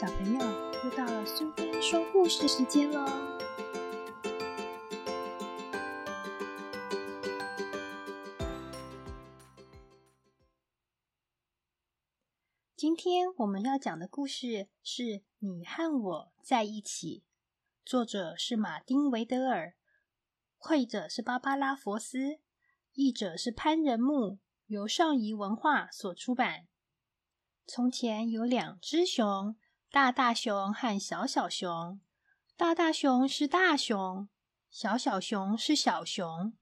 小朋友，又到了苏菲说故事时间喽！今天我们要讲的故事是《你和我在一起》，作者是马丁·维德尔，绘者是芭芭拉·佛斯，译者是潘仁木，由上仪文化所出版。从前有两只熊。大大熊和小小熊，大大熊是大熊，小小熊是小熊。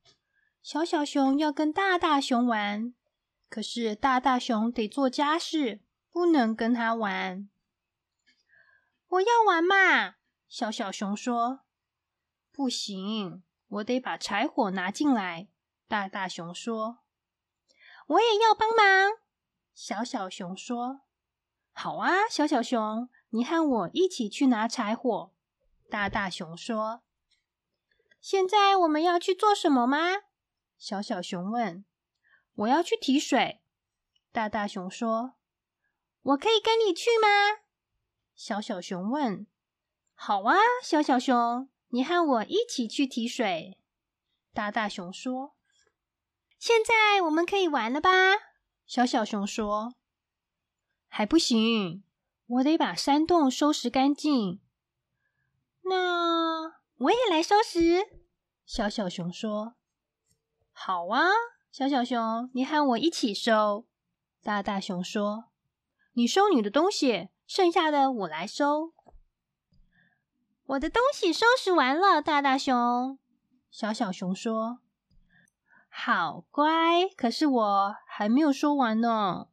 小小熊要跟大大熊玩，可是大大熊得做家事，不能跟他玩。我要玩嘛，小小熊说。不行，我得把柴火拿进来。大大熊说。我也要帮忙，小小熊说。好啊，小小熊。你和我一起去拿柴火。大大熊说：“现在我们要去做什么吗？”小小熊问。“我要去提水。”大大熊说。“我可以跟你去吗？”小小熊问。“好啊，小小熊，你和我一起去提水。”大大熊说。“现在我们可以玩了吧？”小小熊说。“还不行。”我得把山洞收拾干净。那我也来收拾。小小熊说：“好啊，小小熊，你和我一起收。”大大熊说：“你收你的东西，剩下的我来收。”我的东西收拾完了，大大熊。小小熊说：“好乖，可是我还没有收完呢。”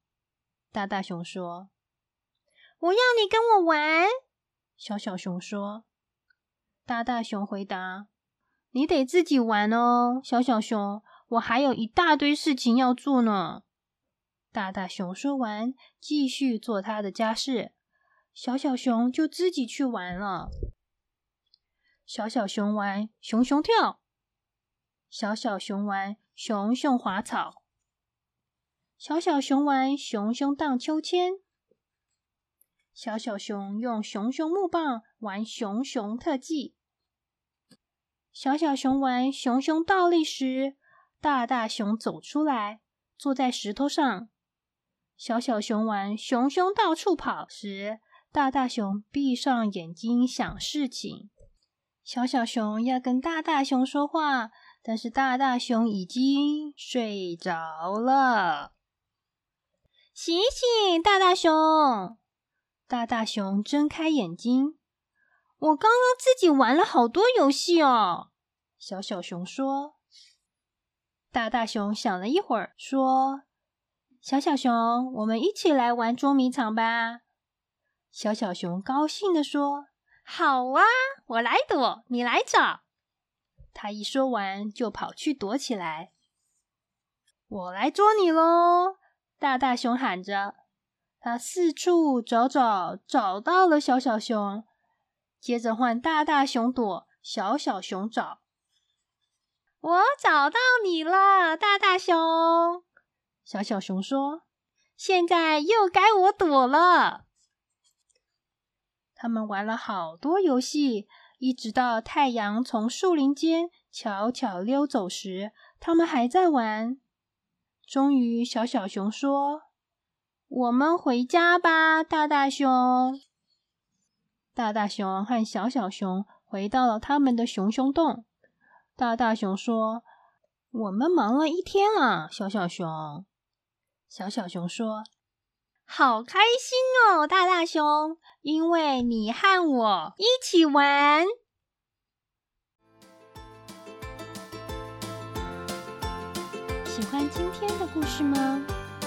大大熊说。我要你跟我玩，小小熊说。大大熊回答：“你得自己玩哦，小小熊，我还有一大堆事情要做呢。”大大熊说完，继续做他的家事，小小熊就自己去玩了。小小熊玩熊熊跳，小小熊玩熊熊滑草，小小熊玩熊熊荡秋千。小小熊用熊熊木棒玩熊熊特技。小小熊玩熊熊倒立时，大大熊走出来，坐在石头上。小小熊玩熊熊到处跑时，大大熊闭上眼睛想事情。小小熊要跟大大熊说话，但是大大熊已经睡着了。醒醒，大大熊！大大熊睁开眼睛，我刚刚自己玩了好多游戏哦。小小熊说。大大熊想了一会儿，说：“小小熊，我们一起来玩捉迷藏吧。”小小熊高兴地说：“好啊，我来躲，你来找。”他一说完，就跑去躲起来。我来捉你喽！大大熊喊着。他四处找找，找到了小小熊。接着换大大熊躲，小小熊找。我找到你了，大大熊。小小熊说：“现在又该我躲了。”他们玩了好多游戏，一直到太阳从树林间悄悄溜走时，他们还在玩。终于，小小熊说。我们回家吧，大大熊。大大熊和小小熊回到了他们的熊熊洞。大大熊说：“我们忙了一天了。”小小熊，小小熊说：“好开心哦，大大熊，因为你和我一起玩。”喜欢今天的故事吗？